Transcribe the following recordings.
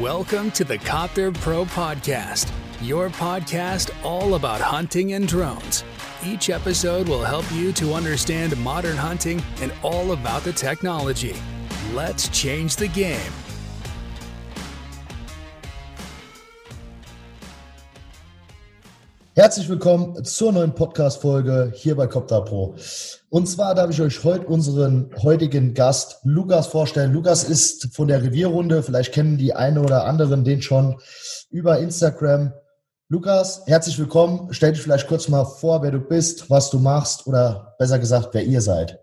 Welcome to the Copter Pro Podcast, your podcast all about hunting and drones. Each episode will help you to understand modern hunting and all about the technology. Let's change the game. Herzlich willkommen zur neuen Podcast-Folge hier bei Copter Pro. Und zwar darf ich euch heute unseren heutigen Gast Lukas vorstellen. Lukas ist von der Revierrunde, vielleicht kennen die eine oder anderen den schon über Instagram. Lukas, herzlich willkommen. Stell dich vielleicht kurz mal vor, wer du bist, was du machst oder besser gesagt, wer ihr seid.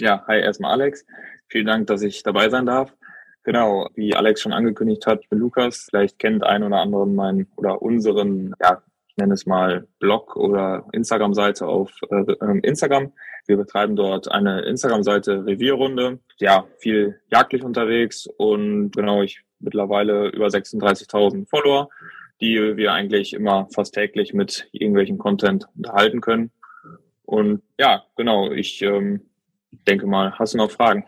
Ja, hi erstmal Alex. Vielen Dank, dass ich dabei sein darf. Genau, wie Alex schon angekündigt hat, ich bin Lukas. Vielleicht kennt ein oder anderen meinen oder unseren ja, ich nenne es mal Blog oder Instagram-Seite auf äh, ähm, Instagram. Wir betreiben dort eine Instagram-Seite Revierrunde. Ja, viel jagdlich unterwegs und genau, ich mittlerweile über 36.000 Follower, die wir eigentlich immer fast täglich mit irgendwelchen Content unterhalten können. Und ja, genau, ich ähm, denke mal, hast du noch Fragen?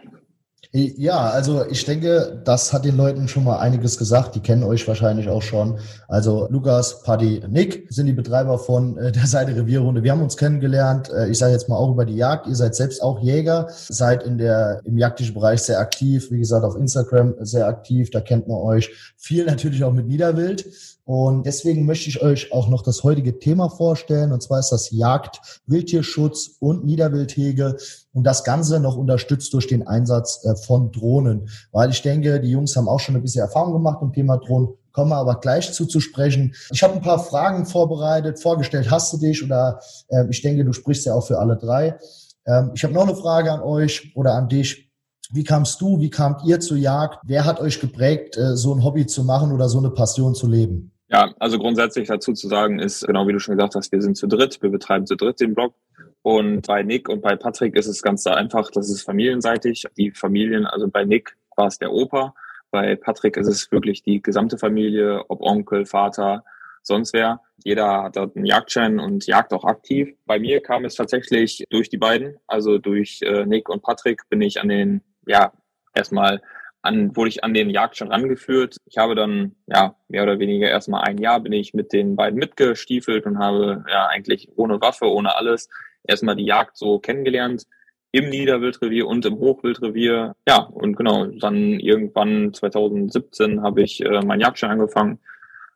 Ja, also ich denke, das hat den Leuten schon mal einiges gesagt. Die kennen euch wahrscheinlich auch schon. Also Lukas, Paddy, Nick sind die Betreiber von äh, der Seite Revierrunde. Wir haben uns kennengelernt. Äh, ich sage jetzt mal auch über die Jagd. Ihr seid selbst auch Jäger, seid in der im jagdlichen Bereich sehr aktiv. Wie gesagt, auf Instagram sehr aktiv. Da kennt man euch. Viel natürlich auch mit Niederwild. Und deswegen möchte ich euch auch noch das heutige Thema vorstellen. Und zwar ist das Jagd, Wildtierschutz und Niederwildhege. Und das Ganze noch unterstützt durch den Einsatz äh, von Drohnen. Weil ich denke, die Jungs haben auch schon ein bisschen Erfahrung gemacht im Thema Drohnen. Kommen wir aber gleich zu, zu sprechen. Ich habe ein paar Fragen vorbereitet, vorgestellt. Hast du dich? Oder äh, ich denke, du sprichst ja auch für alle drei. Ähm, ich habe noch eine Frage an euch oder an dich. Wie kamst du, wie kamt ihr zur Jagd? Wer hat euch geprägt, äh, so ein Hobby zu machen oder so eine Passion zu leben? Ja, also grundsätzlich dazu zu sagen ist, genau wie du schon gesagt hast, wir sind zu dritt, wir betreiben zu dritt den Blog. Und bei Nick und bei Patrick ist es ganz einfach, das ist familienseitig. Die Familien, also bei Nick war es der Opa, bei Patrick ist es wirklich die gesamte Familie, ob Onkel, Vater, sonst wer. Jeder hat dort einen Jagdschein und jagt auch aktiv. Bei mir kam es tatsächlich durch die beiden, also durch äh, Nick und Patrick bin ich an den, ja, erstmal an, wurde ich an den Jagd schon rangeführt. Ich habe dann, ja, mehr oder weniger erstmal ein Jahr bin ich mit den beiden mitgestiefelt und habe ja eigentlich ohne Waffe, ohne alles erstmal die Jagd so kennengelernt im Niederwildrevier und im Hochwildrevier. Ja, und genau, dann irgendwann 2017 habe ich äh, meinen Jagdschein angefangen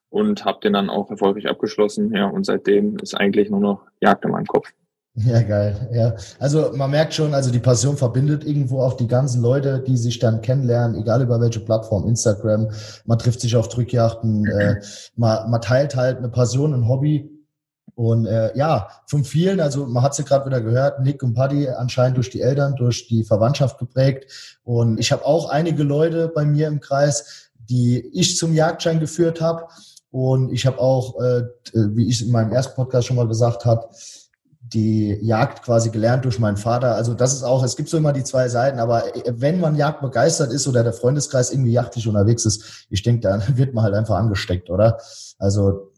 und habe den dann auch erfolgreich abgeschlossen. Ja, und seitdem ist eigentlich nur noch Jagd in meinem Kopf. Ja, geil. Ja, also man merkt schon, also die Passion verbindet irgendwo auch die ganzen Leute, die sich dann kennenlernen, egal über welche Plattform, Instagram. Man trifft sich auf Drückjachten, äh, man, man teilt halt eine Passion, ein Hobby. Und äh, ja, von vielen, also man hat es ja gerade wieder gehört, Nick und Paddy anscheinend durch die Eltern, durch die Verwandtschaft geprägt. Und ich habe auch einige Leute bei mir im Kreis, die ich zum Jagdschein geführt habe. Und ich habe auch, äh, wie ich in meinem ersten Podcast schon mal gesagt habe, die Jagd quasi gelernt durch meinen Vater. Also das ist auch, es gibt so immer die zwei Seiten, aber wenn man Jagd begeistert ist oder der Freundeskreis irgendwie jagdlich unterwegs ist, ich denke, dann wird man halt einfach angesteckt, oder? Also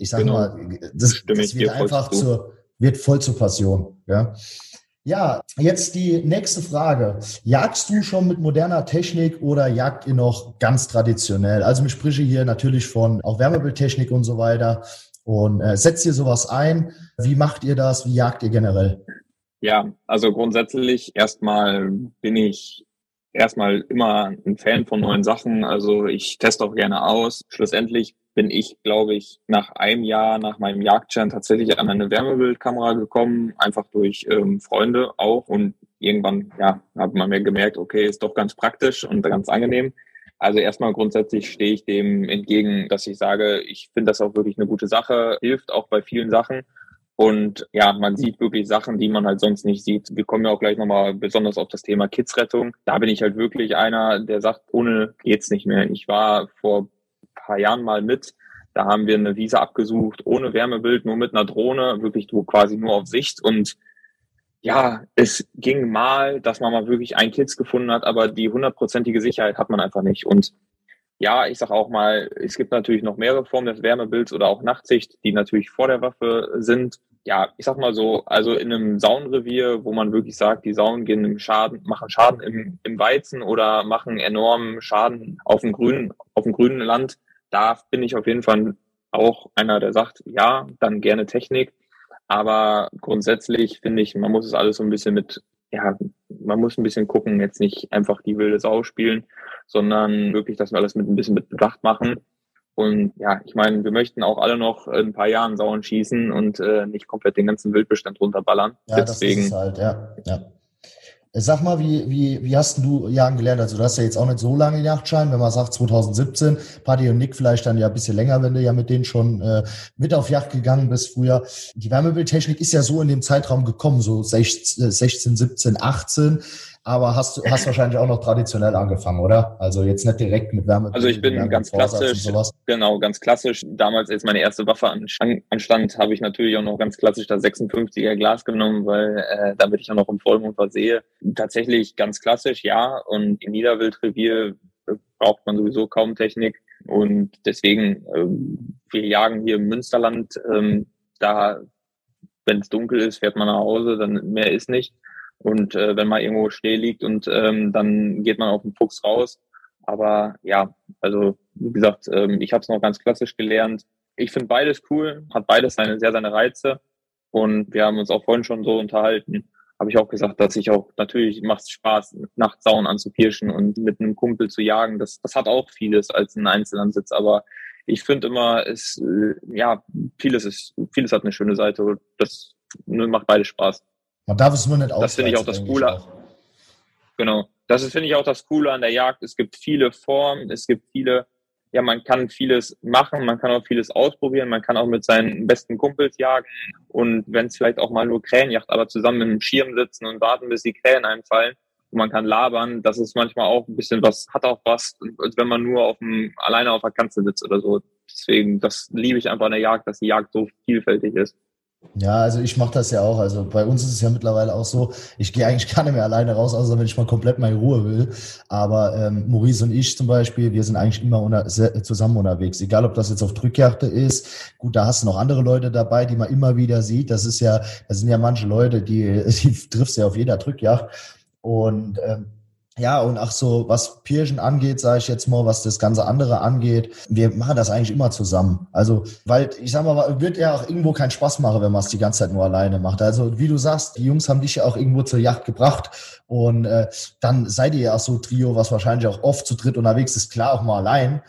ich sage genau. mal, das, das wird einfach zu. zur, wird voll zur Passion. Ja? ja, jetzt die nächste Frage. Jagst du schon mit moderner Technik oder jagt ihr noch ganz traditionell? Also ich spreche hier natürlich von auch Wärmebildtechnik und so weiter. Und äh, setzt ihr sowas ein? Wie macht ihr das? Wie jagt ihr generell? Ja, also grundsätzlich erstmal bin ich erstmal immer ein Fan von neuen Sachen. Also ich teste auch gerne aus. Schlussendlich bin ich, glaube ich, nach einem Jahr nach meinem Jagdschein tatsächlich an eine Wärmebildkamera gekommen, einfach durch ähm, Freunde auch. Und irgendwann, ja, hat man mir gemerkt, okay, ist doch ganz praktisch und ganz angenehm. Also erstmal grundsätzlich stehe ich dem entgegen, dass ich sage, ich finde das auch wirklich eine gute Sache, hilft auch bei vielen Sachen. Und ja, man sieht wirklich Sachen, die man halt sonst nicht sieht. Wir kommen ja auch gleich nochmal besonders auf das Thema Kidsrettung. Da bin ich halt wirklich einer, der sagt, ohne geht's nicht mehr. Ich war vor paar Jahren mal mit. Da haben wir eine Wiese abgesucht, ohne Wärmebild, nur mit einer Drohne, wirklich quasi nur auf Sicht. Und ja, es ging mal, dass man mal wirklich einen Kids gefunden hat, aber die hundertprozentige Sicherheit hat man einfach nicht. Und ja, ich sage auch mal, es gibt natürlich noch mehrere Formen des Wärmebilds oder auch Nachtsicht, die natürlich vor der Waffe sind. Ja, ich sag mal so, also in einem Saunrevier, wo man wirklich sagt, die Saunen gehen im Schaden, machen Schaden im, im Weizen oder machen enormen Schaden auf dem grünen, auf dem grünen Land, da bin ich auf jeden Fall auch einer, der sagt, ja, dann gerne Technik. Aber grundsätzlich finde ich, man muss es alles so ein bisschen mit, ja, man muss ein bisschen gucken, jetzt nicht einfach die wilde Sau spielen, sondern wirklich, dass wir alles mit ein bisschen mit Bedacht machen. Und ja, ich meine, wir möchten auch alle noch ein paar Jahren Sauen schießen und äh, nicht komplett den ganzen Wildbestand runterballern. Ja, Deswegen, das ist halt, ja. ja. Sag mal, wie, wie, wie hast du Jagen gelernt? Also du hast ja jetzt auch nicht so lange Jagdschein, wenn man sagt 2017, Paddy und Nick vielleicht dann ja ein bisschen länger, wenn du ja mit denen schon äh, mit auf Jagd gegangen bist früher. Die Wärmebildtechnik ist ja so in dem Zeitraum gekommen, so 16, 16 17, 18 aber hast du hast wahrscheinlich auch noch traditionell angefangen, oder? Also jetzt nicht direkt mit Wärme. Also ich bin ganz klassisch, genau, ganz klassisch. Damals, als meine erste Waffe anstand, habe ich natürlich auch noch ganz klassisch das 56er Glas genommen, weil äh, damit ich auch noch im Vollmond versehe. Tatsächlich ganz klassisch, ja. Und im Niederwildrevier braucht man sowieso kaum Technik. Und deswegen, äh, wir jagen hier im Münsterland, ähm, da, wenn es dunkel ist, fährt man nach Hause, dann mehr ist nicht. Und äh, wenn man irgendwo still liegt und ähm, dann geht man auf den Fuchs raus. Aber ja, also wie gesagt, ähm, ich habe es noch ganz klassisch gelernt. Ich finde beides cool, hat beides seine sehr seine Reize. Und wir haben uns auch vorhin schon so unterhalten. Habe ich auch gesagt, dass ich auch natürlich macht Spaß, nachts Sauen anzupirschen und mit einem Kumpel zu jagen. Das, das hat auch vieles als ein Einzelansitz. Aber ich finde immer, es äh, ja vieles ist vieles hat eine schöne Seite. Das macht beides Spaß. Man darf es nur nicht Das finde ich auch das Coole. Auch. Genau. Das ist, finde ich, auch das Coole an der Jagd. Es gibt viele Formen, es gibt viele, ja, man kann vieles machen, man kann auch vieles ausprobieren, man kann auch mit seinen besten Kumpels jagen und wenn es vielleicht auch mal nur Krähenjacht, aber zusammen im Schirm sitzen und warten, bis die Krähen einfallen und man kann labern, das ist manchmal auch ein bisschen was, hat auch was, als wenn man nur auf dem, alleine auf der Kanzel sitzt oder so. Deswegen, das liebe ich einfach an der Jagd, dass die Jagd so vielfältig ist. Ja, also ich mache das ja auch. Also bei uns ist es ja mittlerweile auch so, ich gehe eigentlich gar nicht mehr alleine raus, außer wenn ich mal komplett meine Ruhe will. Aber ähm, Maurice und ich zum Beispiel, wir sind eigentlich immer unter, zusammen unterwegs. Egal, ob das jetzt auf Drückjachte ist. Gut, da hast du noch andere Leute dabei, die man immer wieder sieht. Das ist ja, das sind ja manche Leute, die, die triffst du ja auf jeder Drückjacht. Und ähm, ja, und ach so, was Pirschen angeht, sage ich jetzt mal, was das ganze andere angeht, wir machen das eigentlich immer zusammen. Also, weil ich sag mal, wird ja auch irgendwo keinen Spaß machen, wenn man es die ganze Zeit nur alleine macht. Also, wie du sagst, die Jungs haben dich ja auch irgendwo zur Yacht gebracht und äh, dann seid ihr ja auch so Trio, was wahrscheinlich auch oft zu dritt unterwegs ist, klar auch mal allein.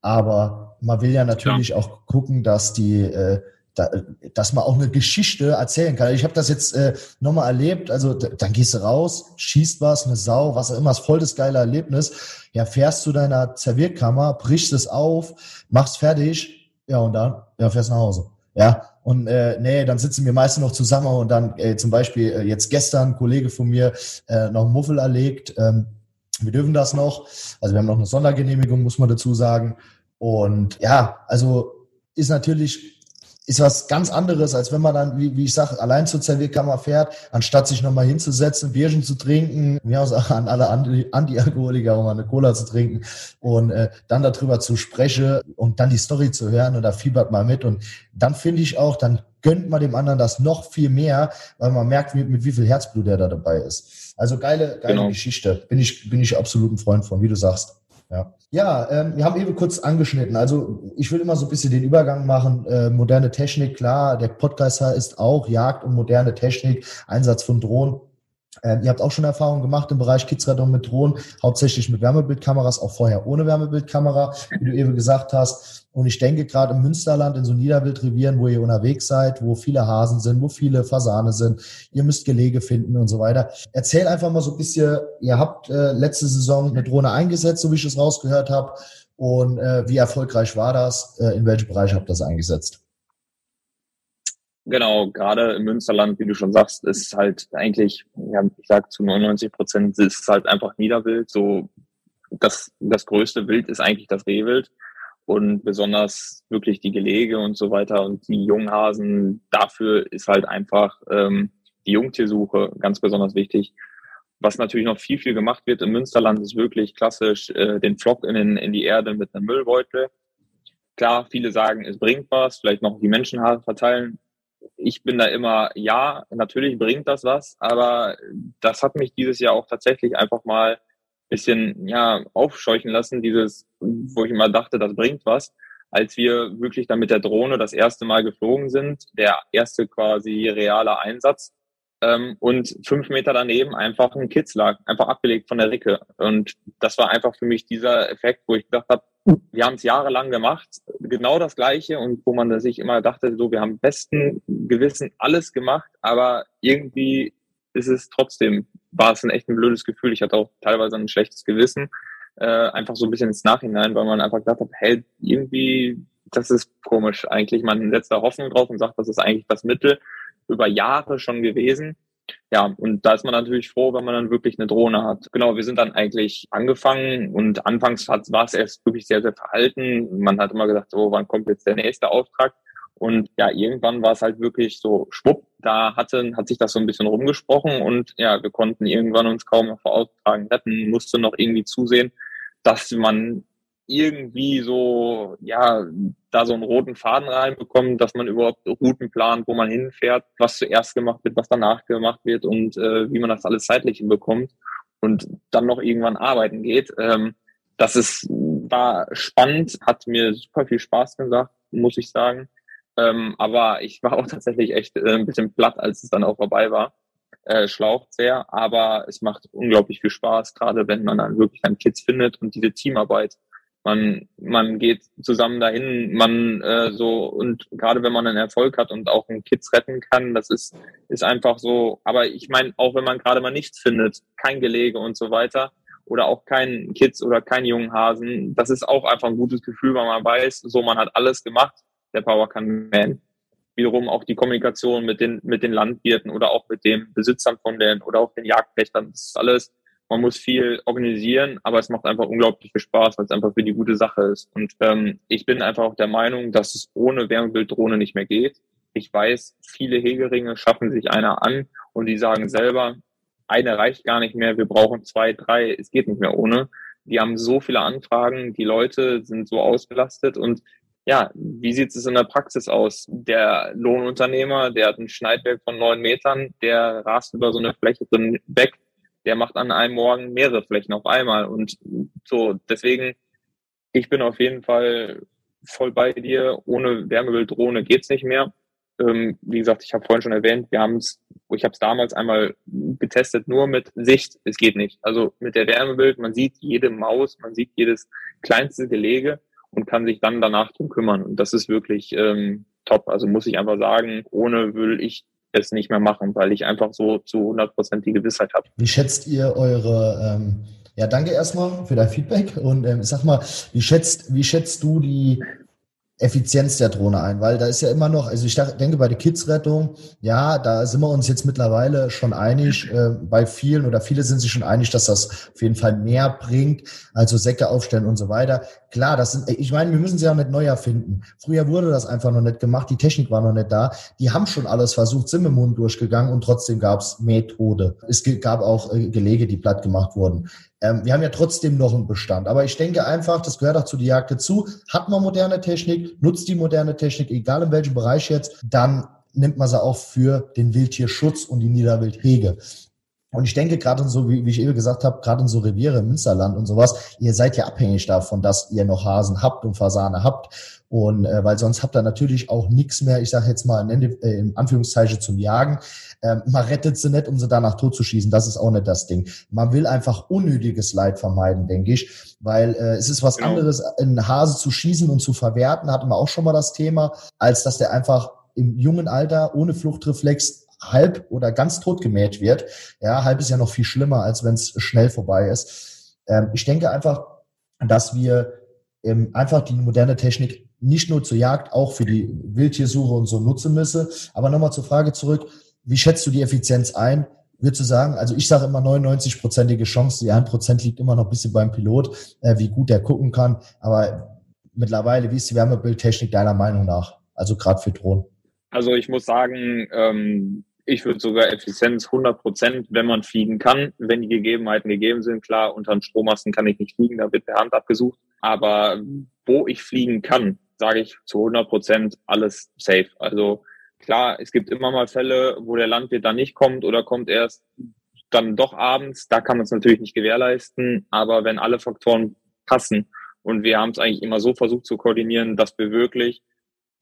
Aber man will ja natürlich ja. auch gucken, dass die äh, da, dass man auch eine Geschichte erzählen kann. Ich habe das jetzt äh, nochmal erlebt. Also dann gehst du raus, schießt was, eine Sau, was auch immer, ist voll das geile Erlebnis. Ja, fährst zu deiner Zervierkammer, brichst es auf, machst fertig, ja und dann, ja, fährst nach Hause. Ja, und äh, nee, dann sitzen wir meistens noch zusammen und dann äh, zum Beispiel äh, jetzt gestern ein Kollege von mir äh, noch einen Muffel erlegt. Ähm, wir dürfen das noch. Also wir haben noch eine Sondergenehmigung, muss man dazu sagen. Und ja, also ist natürlich ist was ganz anderes, als wenn man dann, wie, wie ich sage, allein zur Zervierkammer fährt, anstatt sich nochmal hinzusetzen, Bierchen zu trinken, mir aus an alle Anti-Alkoholiker, um eine Cola zu trinken und äh, dann darüber zu sprechen und dann die Story zu hören und da fiebert mal mit. Und dann finde ich auch, dann gönnt man dem anderen das noch viel mehr, weil man merkt, mit, mit wie viel Herzblut er da dabei ist. Also geile, geile genau. Geschichte. Bin ich, bin ich absolut ein Freund von, wie du sagst. Ja, ja ähm, wir haben eben kurz angeschnitten. Also ich will immer so ein bisschen den Übergang machen. Äh, moderne Technik, klar, der Podcaster ist auch Jagd und moderne Technik, Einsatz von Drohnen. Ähm, ihr habt auch schon Erfahrungen gemacht im Bereich Kidsradon mit Drohnen, hauptsächlich mit Wärmebildkameras, auch vorher ohne Wärmebildkamera, wie du eben gesagt hast. Und ich denke gerade im Münsterland, in so Niederwildrevieren, wo ihr unterwegs seid, wo viele Hasen sind, wo viele Fasane sind, ihr müsst Gelege finden und so weiter. Erzähl einfach mal so ein bisschen, ihr habt äh, letzte Saison eine Drohne eingesetzt, so wie ich es rausgehört habe. Und äh, wie erfolgreich war das? Äh, in welchem Bereich habt ihr das eingesetzt? Genau, gerade im Münsterland, wie du schon sagst, ist halt eigentlich, ja, ich sag zu 99 Prozent ist es halt einfach Niederwild. So das, das größte Wild ist eigentlich das Rehwild und besonders wirklich die Gelege und so weiter und die Junghasen, dafür ist halt einfach ähm, die Jungtiersuche ganz besonders wichtig. Was natürlich noch viel, viel gemacht wird im Münsterland, ist wirklich klassisch äh, den Flock in, den, in die Erde mit einem Müllbeutel. Klar, viele sagen, es bringt was, vielleicht noch die Menschenhaare verteilen. Ich bin da immer, ja, natürlich bringt das was, aber das hat mich dieses Jahr auch tatsächlich einfach mal bisschen, ja, aufscheuchen lassen, dieses, wo ich immer dachte, das bringt was. Als wir wirklich dann mit der Drohne das erste Mal geflogen sind, der erste quasi reale Einsatz, ähm, und fünf Meter daneben einfach ein Kitz lag, einfach abgelegt von der Ricke. Und das war einfach für mich dieser Effekt, wo ich gedacht habe, wir haben es jahrelang gemacht, genau das Gleiche und wo man sich immer dachte, so, wir haben besten Gewissen alles gemacht, aber irgendwie ist es trotzdem, war es ein echt ein blödes Gefühl. Ich hatte auch teilweise ein schlechtes Gewissen, äh, einfach so ein bisschen ins Nachhinein, weil man einfach gedacht hat, hey, irgendwie, das ist komisch eigentlich. Man setzt da Hoffnung drauf und sagt, das ist eigentlich das Mittel über Jahre schon gewesen. Ja, und da ist man natürlich froh, wenn man dann wirklich eine Drohne hat. Genau, wir sind dann eigentlich angefangen und anfangs war es erst wirklich sehr, sehr verhalten. Man hat immer gesagt, so, wann kommt jetzt der nächste Auftrag? Und ja, irgendwann war es halt wirklich so schwupp, da hatte, hat sich das so ein bisschen rumgesprochen und ja, wir konnten irgendwann uns kaum noch vor Auftragen retten, musste noch irgendwie zusehen, dass man irgendwie so, ja, da so einen roten Faden reinbekommen, dass man überhaupt Routen plant, wo man hinfährt, was zuerst gemacht wird, was danach gemacht wird und äh, wie man das alles zeitlich hinbekommt und dann noch irgendwann arbeiten geht. Ähm, das ist, war spannend, hat mir super viel Spaß gemacht, muss ich sagen. Ähm, aber ich war auch tatsächlich echt äh, ein bisschen platt, als es dann auch vorbei war. Äh, schlaucht sehr, aber es macht unglaublich viel Spaß, gerade wenn man dann wirklich dann Kids findet und diese Teamarbeit man, man geht zusammen dahin, man äh, so und gerade wenn man einen Erfolg hat und auch einen Kids retten kann, das ist, ist einfach so. Aber ich meine, auch wenn man gerade mal nichts findet, kein Gelege und so weiter oder auch kein Kids oder kein jungen Hasen, das ist auch einfach ein gutes Gefühl, weil man weiß, so man hat alles gemacht, der Power kann man. Wiederum auch die Kommunikation mit den, mit den Landwirten oder auch mit den Besitzern von den oder auch den Jagdpächtern, das ist alles man muss viel organisieren, aber es macht einfach unglaublich viel Spaß, weil es einfach für die gute Sache ist. Und ähm, ich bin einfach auch der Meinung, dass es ohne Wärmebilddrohne nicht mehr geht. Ich weiß, viele Hegeringe schaffen sich einer an und die sagen selber, eine reicht gar nicht mehr, wir brauchen zwei, drei, es geht nicht mehr ohne. Die haben so viele Anfragen, die Leute sind so ausgelastet und ja, wie sieht es in der Praxis aus? Der Lohnunternehmer, der hat ein Schneidwerk von neun Metern, der rast über so eine Fläche drin weg der macht an einem Morgen mehrere Flächen auf einmal. Und so, deswegen, ich bin auf jeden Fall voll bei dir. Ohne Wärmebilddrohne geht's nicht mehr. Ähm, wie gesagt, ich habe vorhin schon erwähnt, wir haben es, ich habe es damals einmal getestet, nur mit Sicht. Es geht nicht. Also mit der Wärmebild, man sieht jede Maus, man sieht jedes kleinste Gelege und kann sich dann danach drum kümmern. Und das ist wirklich ähm, top. Also muss ich einfach sagen, ohne würde ich es nicht mehr machen, weil ich einfach so zu 100 Prozent die Gewissheit habe. Wie schätzt ihr eure, ähm, ja, danke erstmal für dein Feedback und ähm, sag mal, wie schätzt, wie schätzt du die Effizienz der Drohne ein, weil da ist ja immer noch, also ich denke bei der Kids-Rettung, ja, da sind wir uns jetzt mittlerweile schon einig, äh, bei vielen oder viele sind sich schon einig, dass das auf jeden Fall mehr bringt, also Säcke aufstellen und so weiter. Klar, das sind, ich meine, wir müssen sie ja nicht neu erfinden. Früher wurde das einfach noch nicht gemacht, die Technik war noch nicht da, die haben schon alles versucht, sind mit dem Mund durchgegangen und trotzdem gab es Methode. Es gab auch äh, Gelege, die platt gemacht wurden. Ähm, wir haben ja trotzdem noch einen Bestand. Aber ich denke einfach, das gehört auch zu der Jagd dazu. Hat man moderne Technik, nutzt die moderne Technik, egal in welchem Bereich jetzt, dann nimmt man sie auch für den Wildtierschutz und die Niederwildhege. Und ich denke gerade so, wie, wie ich eben gesagt habe, gerade in so Reviere im Münsterland und sowas, ihr seid ja abhängig davon, dass ihr noch Hasen habt und Fasane habt. Und äh, weil sonst habt ihr natürlich auch nichts mehr, ich sage jetzt mal in, äh, in Anführungszeichen zum Jagen. Ähm, man rettet sie nicht, um sie danach totzuschießen. Das ist auch nicht das Ding. Man will einfach unnötiges Leid vermeiden, denke ich. Weil äh, es ist was genau. anderes, einen Hase zu schießen und zu verwerten, hatten wir auch schon mal das Thema, als dass der einfach im jungen Alter ohne Fluchtreflex halb oder ganz tot gemäht wird. Ja, halb ist ja noch viel schlimmer, als wenn es schnell vorbei ist. Ähm, ich denke einfach, dass wir ähm, einfach die moderne Technik nicht nur zur Jagd, auch für die Wildtiersuche und so nutzen müsse. Aber nochmal zur Frage zurück, wie schätzt du die Effizienz ein? Würdest du sagen, also ich sage immer 99-prozentige Chance, die 1% liegt immer noch ein bisschen beim Pilot, äh, wie gut der gucken kann. Aber mittlerweile, wie ist die Wärmebildtechnik deiner Meinung nach? Also gerade für Drohnen. Also ich muss sagen, ähm, ich würde sogar Effizienz 100 Prozent, wenn man fliegen kann, wenn die Gegebenheiten gegeben sind. Klar, unter den Strommasten kann ich nicht fliegen, da wird per Hand abgesucht. Aber wo ich fliegen kann, sage ich zu 100 Prozent alles safe. Also Klar, es gibt immer mal Fälle, wo der Landwirt dann nicht kommt oder kommt erst dann doch abends. Da kann man es natürlich nicht gewährleisten. Aber wenn alle Faktoren passen und wir haben es eigentlich immer so versucht zu koordinieren, dass wir wirklich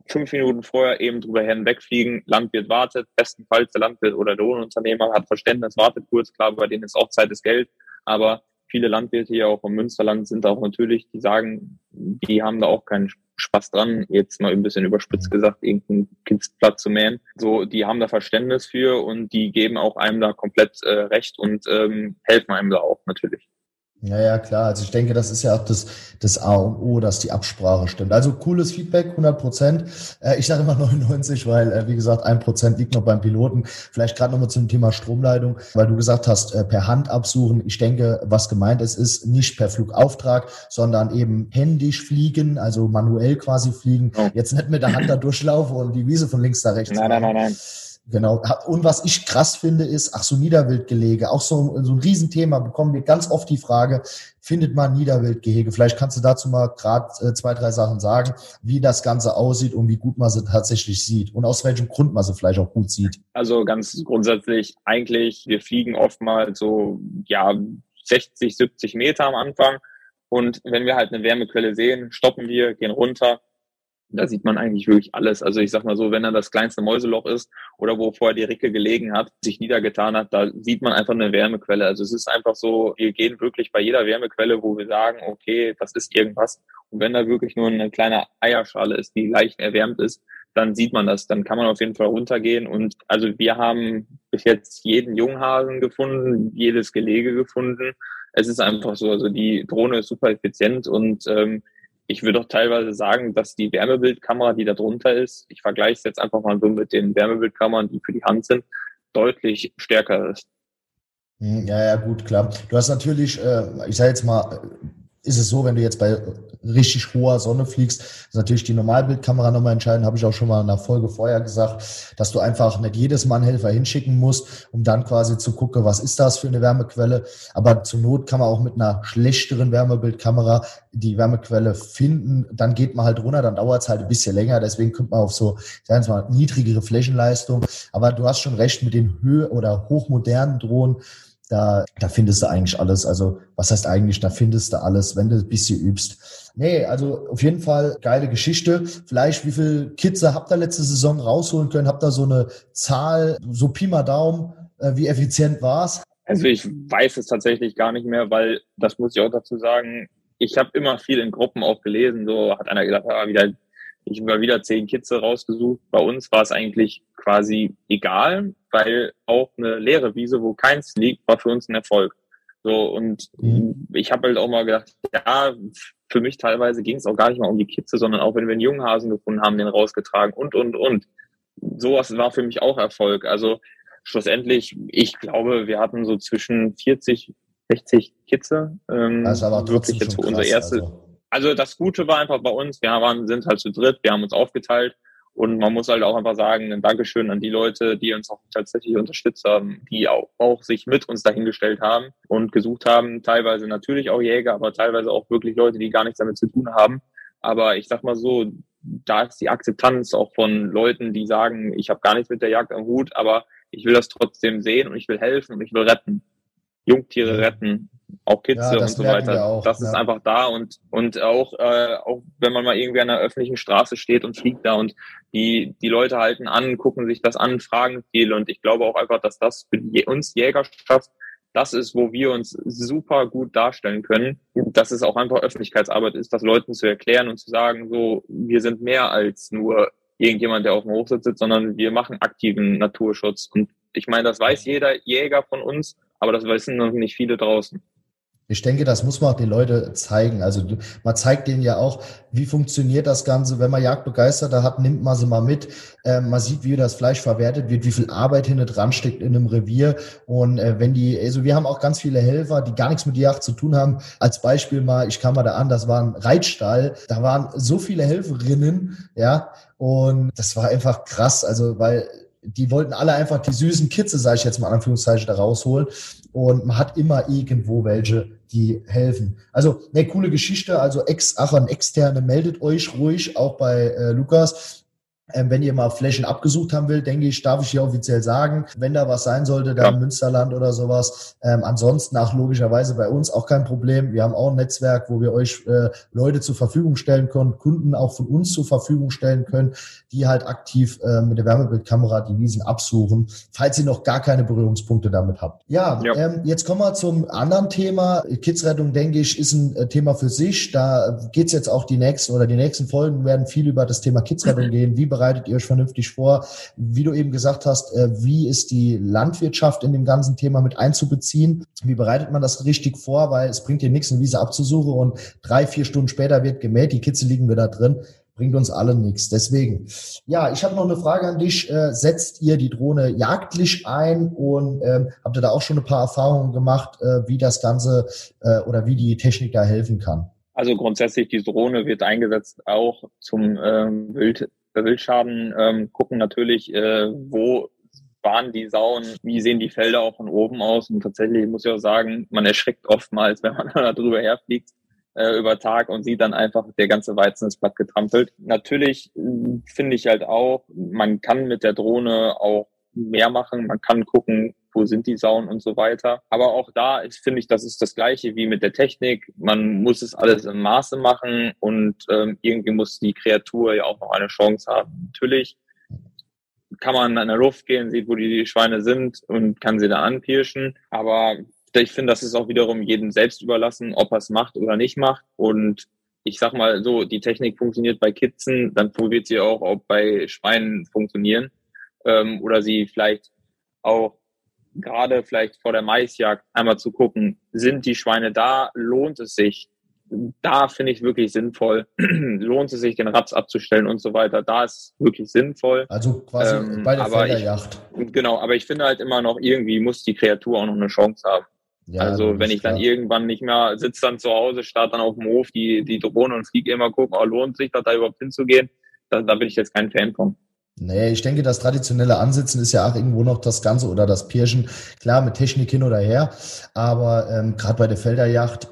fünf Minuten vorher eben drüber hinwegfliegen, Landwirt wartet, bestenfalls der Landwirt oder der Lohnunternehmer hat Verständnis, wartet kurz, klar, bei denen ist auch Zeit ist Geld, aber viele Landwirte hier auch im Münsterland sind auch natürlich, die sagen, die haben da auch keinen Spaß dran, jetzt mal ein bisschen überspitzt gesagt, irgendeinen Kindsplatz zu mähen. So, die haben da Verständnis für und die geben auch einem da komplett äh, recht und ähm, helfen einem da auch natürlich. Ja, ja, klar. Also ich denke, das ist ja auch das, das A und O, dass die Absprache stimmt. Also cooles Feedback, 100 Prozent. Äh, ich sage immer 99, weil, äh, wie gesagt, ein Prozent liegt noch beim Piloten. Vielleicht gerade nochmal zum Thema Stromleitung, weil du gesagt hast, äh, per Hand absuchen. Ich denke, was gemeint ist, ist nicht per Flugauftrag, sondern eben händisch fliegen, also manuell quasi fliegen. Oh. Jetzt nicht mit der Hand da durchlaufen und die Wiese von links nach rechts. Nein, nein, nein, nein. Genau. Und was ich krass finde, ist, ach so Niederwildgelege, auch so, so ein Riesenthema, bekommen wir ganz oft die Frage, findet man Niederwildgehege? Vielleicht kannst du dazu mal gerade äh, zwei, drei Sachen sagen, wie das Ganze aussieht und wie gut man sie tatsächlich sieht und aus welchem Grund man sie vielleicht auch gut sieht. Also ganz grundsätzlich eigentlich, wir fliegen oftmals so, ja, 60, 70 Meter am Anfang. Und wenn wir halt eine Wärmequelle sehen, stoppen wir, gehen runter, da sieht man eigentlich wirklich alles. Also ich sag mal so, wenn da das kleinste Mäuseloch ist oder wo vorher die Ricke gelegen hat, sich niedergetan hat, da sieht man einfach eine Wärmequelle. Also es ist einfach so, wir gehen wirklich bei jeder Wärmequelle, wo wir sagen, okay, das ist irgendwas. Und wenn da wirklich nur eine kleine Eierschale ist, die leicht erwärmt ist, dann sieht man das. Dann kann man auf jeden Fall runtergehen. Und also wir haben bis jetzt jeden Junghasen gefunden, jedes Gelege gefunden. Es ist einfach so, also die Drohne ist super effizient und ähm, ich würde auch teilweise sagen, dass die Wärmebildkamera, die da drunter ist, ich vergleiche es jetzt einfach mal so mit den Wärmebildkameras, die für die Hand sind, deutlich stärker ist. Hm, ja, ja, gut, klar. Du hast natürlich, äh, ich sage jetzt mal, ist es so, wenn du jetzt bei richtig hoher Sonne fliegst, ist natürlich die Normalbildkamera nochmal entscheidend, habe ich auch schon mal in der Folge vorher gesagt, dass du einfach nicht jedes Mal einen Helfer hinschicken musst, um dann quasi zu gucken, was ist das für eine Wärmequelle. Aber zur Not kann man auch mit einer schlechteren Wärmebildkamera die Wärmequelle finden. Dann geht man halt runter, dann dauert es halt ein bisschen länger. Deswegen kommt man auf so, sagen wir mal, niedrigere Flächenleistung. Aber du hast schon recht mit den Höhe- oder hochmodernen Drohnen da, da findest du eigentlich alles. Also, was heißt eigentlich, da findest du alles, wenn du ein bisschen übst. Nee, also auf jeden Fall geile Geschichte. Vielleicht, wie viel Kitze habt ihr letzte Saison rausholen können? Habt ihr so eine Zahl, so Pi mal Daumen, äh, wie effizient war's? Also ich weiß es tatsächlich gar nicht mehr, weil, das muss ich auch dazu sagen, ich habe immer viel in Gruppen auch gelesen, so hat einer gesagt, ah, wieder ich habe wieder zehn Kitze rausgesucht. Bei uns war es eigentlich quasi egal, weil auch eine leere Wiese, wo keins liegt, war für uns ein Erfolg. So, und mhm. ich habe halt auch mal gedacht, ja, für mich teilweise ging es auch gar nicht mal um die Kitze, sondern auch wenn wir einen Junghasen gefunden haben, den rausgetragen und, und, und. Sowas war für mich auch Erfolg. Also schlussendlich, ich glaube, wir hatten so zwischen 40, 60 Kitze. Ähm, das ist aber wirklich jetzt für unsere erste. Also also das Gute war einfach bei uns, wir waren, sind halt zu dritt, wir haben uns aufgeteilt und man muss halt auch einfach sagen, ein Dankeschön an die Leute, die uns auch tatsächlich unterstützt haben, die auch, auch sich mit uns dahingestellt haben und gesucht haben, teilweise natürlich auch Jäger, aber teilweise auch wirklich Leute, die gar nichts damit zu tun haben. Aber ich sag mal so, da ist die Akzeptanz auch von Leuten, die sagen, ich habe gar nichts mit der Jagd am Hut, aber ich will das trotzdem sehen und ich will helfen und ich will retten. Jungtiere retten auch Kitze ja, und so weiter. Auch, das ja. ist einfach da und und auch äh, auch wenn man mal irgendwie an einer öffentlichen Straße steht und fliegt da und die die Leute halten an, gucken sich das an, fragen viel und ich glaube auch einfach, dass das für die, uns Jägerschaft das ist, wo wir uns super gut darstellen können, dass es auch einfach Öffentlichkeitsarbeit ist, das Leuten zu erklären und zu sagen, so wir sind mehr als nur irgendjemand, der auf dem Hochsitz sitzt, sondern wir machen aktiven Naturschutz und ich meine, das weiß jeder Jäger von uns, aber das wissen noch nicht viele draußen. Ich denke, das muss man auch den Leuten zeigen. Also man zeigt denen ja auch, wie funktioniert das Ganze. Wenn man Jagdbegeisterter hat, nimmt man sie mal mit. Ähm, man sieht, wie das Fleisch verwertet wird, wie viel Arbeit hinten dran steckt in einem Revier. Und äh, wenn die, also wir haben auch ganz viele Helfer, die gar nichts mit Jagd zu tun haben. Als Beispiel mal, ich kam mal da an, das war ein Reitstall. Da waren so viele Helferinnen, ja. Und das war einfach krass. Also, weil die wollten alle einfach die süßen Kitze, sage ich jetzt mal Anführungszeichen, da rausholen. Und man hat immer irgendwo welche, die helfen. Also eine coole Geschichte. Also ex Achern externe meldet euch ruhig, auch bei äh, Lukas. Ähm, wenn ihr mal Flächen abgesucht haben will, denke ich, darf ich hier offiziell sagen, wenn da was sein sollte, da ja. im Münsterland oder sowas. Ähm, ansonsten nach logischerweise bei uns auch kein Problem. Wir haben auch ein Netzwerk, wo wir euch äh, Leute zur Verfügung stellen können, Kunden auch von uns zur Verfügung stellen können, die halt aktiv äh, mit der Wärmebildkamera die Wiesen absuchen, falls ihr noch gar keine Berührungspunkte damit habt. Ja, ja. Ähm, jetzt kommen wir zum anderen Thema. Kidsrettung, denke ich, ist ein äh, Thema für sich. Da geht's jetzt auch die nächsten oder die nächsten Folgen werden viel über das Thema Kidsrettung gehen. Wie bereitet ihr euch vernünftig vor? Wie du eben gesagt hast, äh, wie ist die Landwirtschaft in dem ganzen Thema mit einzubeziehen? Wie bereitet man das richtig vor? Weil es bringt dir nichts, eine Wiese abzusuchen und drei, vier Stunden später wird gemäht, die Kitze liegen wieder drin bringt uns alle nichts. Deswegen, ja, ich habe noch eine Frage an dich. Äh, setzt ihr die Drohne jagdlich ein und ähm, habt ihr da auch schon ein paar Erfahrungen gemacht, äh, wie das Ganze äh, oder wie die Technik da helfen kann? Also grundsätzlich, die Drohne wird eingesetzt auch zum ähm, Wild, Wildschaden ähm, gucken natürlich, äh, wo waren die Sauen, wie sehen die Felder auch von oben aus. Und tatsächlich muss ich auch sagen, man erschreckt oftmals, wenn man da drüber herfliegt äh, über Tag und sieht dann einfach, der ganze Weizen ist platt getrampelt. Natürlich äh, finde ich halt auch, man kann mit der Drohne auch mehr machen. Man kann gucken, wo sind die Sauen und so weiter. Aber auch da ist, finde ich, das ist das Gleiche wie mit der Technik. Man muss es alles im Maße machen und ähm, irgendwie muss die Kreatur ja auch noch eine Chance haben. Natürlich kann man in der Luft gehen, sieht, wo die Schweine sind und kann sie da anpirschen. Aber ich finde, das ist auch wiederum jedem selbst überlassen, ob er es macht oder nicht macht. Und ich sag mal so, die Technik funktioniert bei Kitzen, dann probiert sie auch, ob bei Schweinen funktionieren ähm, oder sie vielleicht auch gerade vielleicht vor der Maisjagd einmal zu gucken, sind die Schweine da, lohnt es sich? Da finde ich wirklich sinnvoll, lohnt es sich, den Raps abzustellen und so weiter. Da ist wirklich sinnvoll. Also quasi ähm, bei der Felderjacht. Genau, aber ich finde halt immer noch, irgendwie muss die Kreatur auch noch eine Chance haben. Ja, also wenn ich dann irgendwann nicht mehr sitze dann zu Hause, starte dann auf dem Hof die, die Drohne und fliege immer gucken, oh, lohnt sich das da überhaupt hinzugehen, da, da bin ich jetzt kein Fan von. Nee, ich denke, das traditionelle Ansitzen ist ja auch irgendwo noch das Ganze oder das Pirschen, klar, mit Technik hin oder her, aber ähm, gerade bei der Felderjacht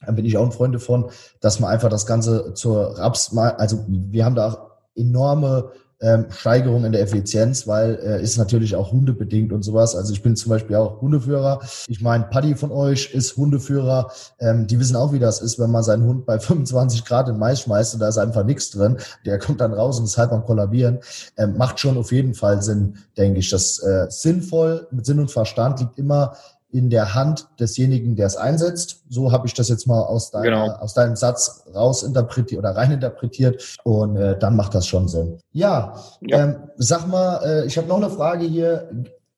da bin ich auch ein Freund davon, dass man einfach das Ganze zur Raps also wir haben da auch enorme ähm, Steigerung in der Effizienz, weil äh, ist natürlich auch hundebedingt und sowas. Also ich bin zum Beispiel auch Hundeführer. Ich meine, Paddy von euch ist Hundeführer. Ähm, die wissen auch, wie das ist, wenn man seinen Hund bei 25 Grad in Mais schmeißt und da ist einfach nichts drin. Der kommt dann raus und ist halb am Kollabieren. Ähm, macht schon auf jeden Fall Sinn, denke ich. Das äh, sinnvoll mit Sinn und Verstand liegt immer in der Hand desjenigen, der es einsetzt. So habe ich das jetzt mal aus, deiner, genau. aus deinem Satz rausinterpretiert oder reininterpretiert und äh, dann macht das schon Sinn. Ja, ja. Ähm, sag mal, äh, ich habe noch eine Frage hier.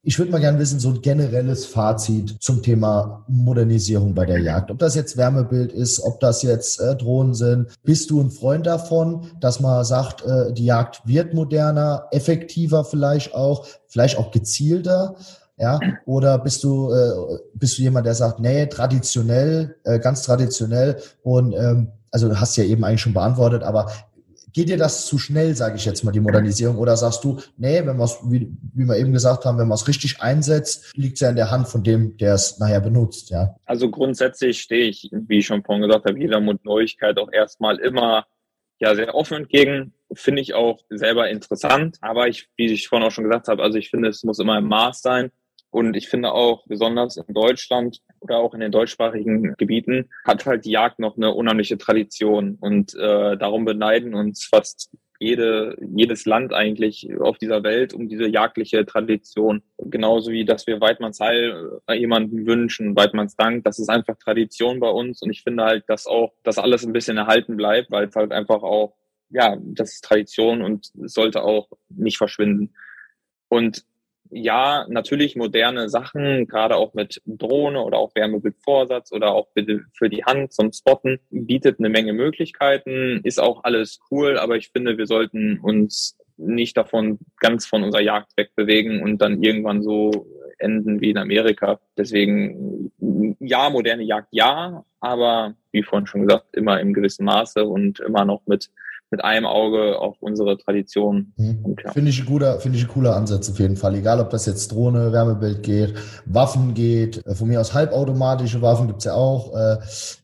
Ich würde mal gerne wissen, so ein generelles Fazit zum Thema Modernisierung bei der Jagd. Ob das jetzt Wärmebild ist, ob das jetzt äh, Drohnen sind. Bist du ein Freund davon, dass man sagt, äh, die Jagd wird moderner, effektiver vielleicht auch, vielleicht auch gezielter? Ja, oder bist du, äh, bist du jemand, der sagt, nee, traditionell, äh, ganz traditionell und ähm, also hast ja eben eigentlich schon beantwortet, aber geht dir das zu schnell, sage ich jetzt mal, die Modernisierung? Oder sagst du, nee, wenn man wie, wie wir eben gesagt haben, wenn man es richtig einsetzt, liegt es ja in der Hand von dem, der es nachher benutzt, ja? Also grundsätzlich stehe ich, wie ich schon vorhin gesagt habe, jeder Neuigkeit auch erstmal immer ja sehr offen entgegen. Finde ich auch selber interessant. Aber ich, wie ich vorhin auch schon gesagt habe, also ich finde, es muss immer im Maß sein. Und ich finde auch, besonders in Deutschland oder auch in den deutschsprachigen Gebieten, hat halt die Jagd noch eine unheimliche Tradition. Und äh, darum beneiden uns fast jede, jedes Land eigentlich auf dieser Welt um diese jagdliche Tradition. Genauso wie, dass wir Weidmannsheil äh, jemanden wünschen, Weidmanns Dank. Das ist einfach Tradition bei uns. Und ich finde halt, dass auch das alles ein bisschen erhalten bleibt, weil es halt einfach auch, ja, das ist Tradition und sollte auch nicht verschwinden. Und ja, natürlich moderne Sachen, gerade auch mit Drohne oder auch Wärmebildvorsatz oder auch für die Hand zum Spotten, bietet eine Menge Möglichkeiten, ist auch alles cool, aber ich finde, wir sollten uns nicht davon ganz von unserer Jagd wegbewegen und dann irgendwann so enden wie in Amerika. Deswegen, ja, moderne Jagd ja, aber wie vorhin schon gesagt, immer im gewissen Maße und immer noch mit mit einem Auge auf unsere Tradition. Mhm. Ja. Finde ich ein guter, finde ich ein cooler Ansatz auf jeden Fall. Egal, ob das jetzt Drohne, Wärmebild geht, Waffen geht, äh, von mir aus halbautomatische Waffen gibt's ja auch. Äh,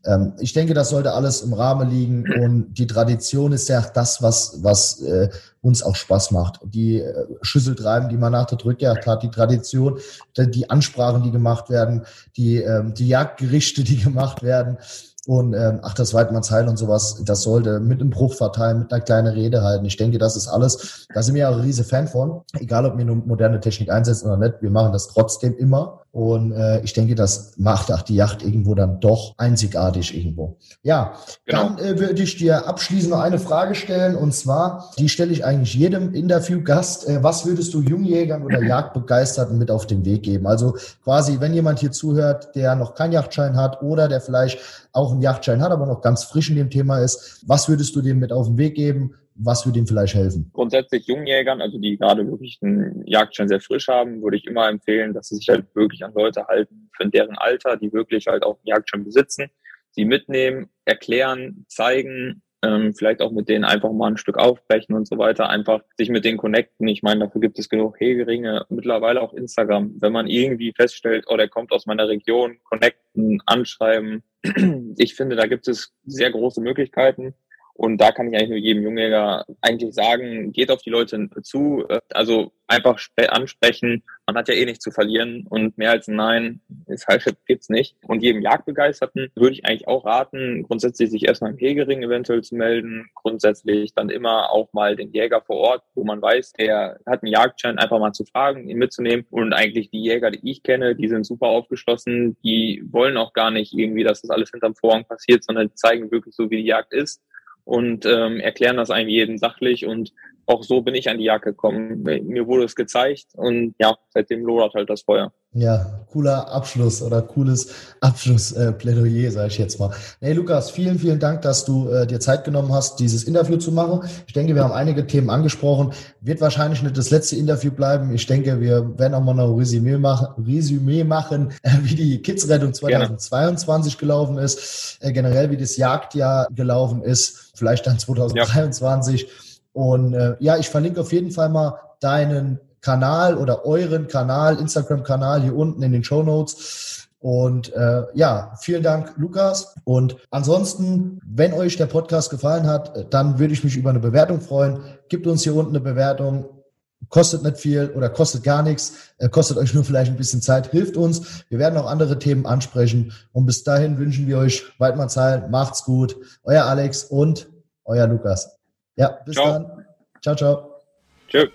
ähm, ich denke, das sollte alles im Rahmen liegen und die Tradition ist ja das, was, was äh, uns auch Spaß macht. Die äh, Schüsseltreiben, die man nach der Drückjagd hat, die Tradition, die Ansprachen, die gemacht werden, die, ähm, die Jagdgerichte, die gemacht werden. Und ähm, ach, das Weidmannsheil und sowas, das sollte mit einem Bruch verteilen, mit einer kleinen Rede halten. Ich denke, das ist alles, da sind wir auch ein riese Fan von. Egal, ob wir nur moderne Technik einsetzen oder nicht, wir machen das trotzdem immer. Und äh, ich denke, das macht auch die Yacht irgendwo dann doch einzigartig irgendwo. Ja, genau. dann äh, würde ich dir abschließend noch eine Frage stellen. Und zwar, die stelle ich eigentlich jedem Interviewgast. Äh, was würdest du Jungjägern oder Jagdbegeisterten mit auf den Weg geben? Also quasi, wenn jemand hier zuhört, der noch keinen Yachtschein hat oder der vielleicht auch einen Yachtschein hat, aber noch ganz frisch in dem Thema ist, was würdest du dem mit auf den Weg geben? Was würde ihm vielleicht helfen? Grundsätzlich Jungjägern, also die gerade wirklich einen Jagdschein sehr frisch haben, würde ich immer empfehlen, dass sie sich halt wirklich an Leute halten, für deren Alter, die wirklich halt auch einen Jagdschein besitzen, sie mitnehmen, erklären, zeigen, ähm, vielleicht auch mit denen einfach mal ein Stück aufbrechen und so weiter, einfach sich mit denen connecten. Ich meine, dafür gibt es genug Hegeringe, mittlerweile auch Instagram. Wenn man irgendwie feststellt, oh, der kommt aus meiner Region, connecten, anschreiben. Ich finde, da gibt es sehr große Möglichkeiten. Und da kann ich eigentlich nur jedem Jungjäger eigentlich sagen, geht auf die Leute zu, äh, also einfach ansprechen. Man hat ja eh nichts zu verlieren und mehr als ein Nein ist halt, gibt's nicht. Und jedem Jagdbegeisterten würde ich eigentlich auch raten, grundsätzlich sich erstmal im Hegering eventuell zu melden. Grundsätzlich dann immer auch mal den Jäger vor Ort, wo man weiß, der hat einen Jagdschein, einfach mal zu fragen, ihn mitzunehmen. Und eigentlich die Jäger, die ich kenne, die sind super aufgeschlossen. Die wollen auch gar nicht irgendwie, dass das alles hinterm Vorhang passiert, sondern zeigen wirklich so, wie die Jagd ist und ähm, erklären das einem jeden sachlich und auch so bin ich an die Jacke gekommen. Mir wurde es gezeigt und ja, seitdem lodert halt das Feuer. Ja, cooler Abschluss oder cooles Abschlussplädoyer, äh, sage ich jetzt mal. Hey Lukas, vielen, vielen Dank, dass du äh, dir Zeit genommen hast, dieses Interview zu machen. Ich denke, wir haben einige Themen angesprochen. Wird wahrscheinlich nicht das letzte Interview bleiben. Ich denke, wir werden auch mal noch ein Resümee machen, Resümee machen äh, wie die Kidsrettung 2022 Gerne. gelaufen ist, äh, generell wie das Jagdjahr gelaufen ist, vielleicht dann 2023. Ja. Und äh, ja, ich verlinke auf jeden Fall mal deinen Kanal oder euren Kanal, Instagram-Kanal hier unten in den Show Notes. Und äh, ja, vielen Dank, Lukas. Und ansonsten, wenn euch der Podcast gefallen hat, dann würde ich mich über eine Bewertung freuen. Gebt uns hier unten eine Bewertung. Kostet nicht viel oder kostet gar nichts, äh, kostet euch nur vielleicht ein bisschen Zeit, hilft uns. Wir werden auch andere Themen ansprechen. Und bis dahin wünschen wir euch Weidmannsheil. Macht's gut. Euer Alex und euer Lukas. Ja, bis ciao. dann. Ciao, ciao. Tschüss.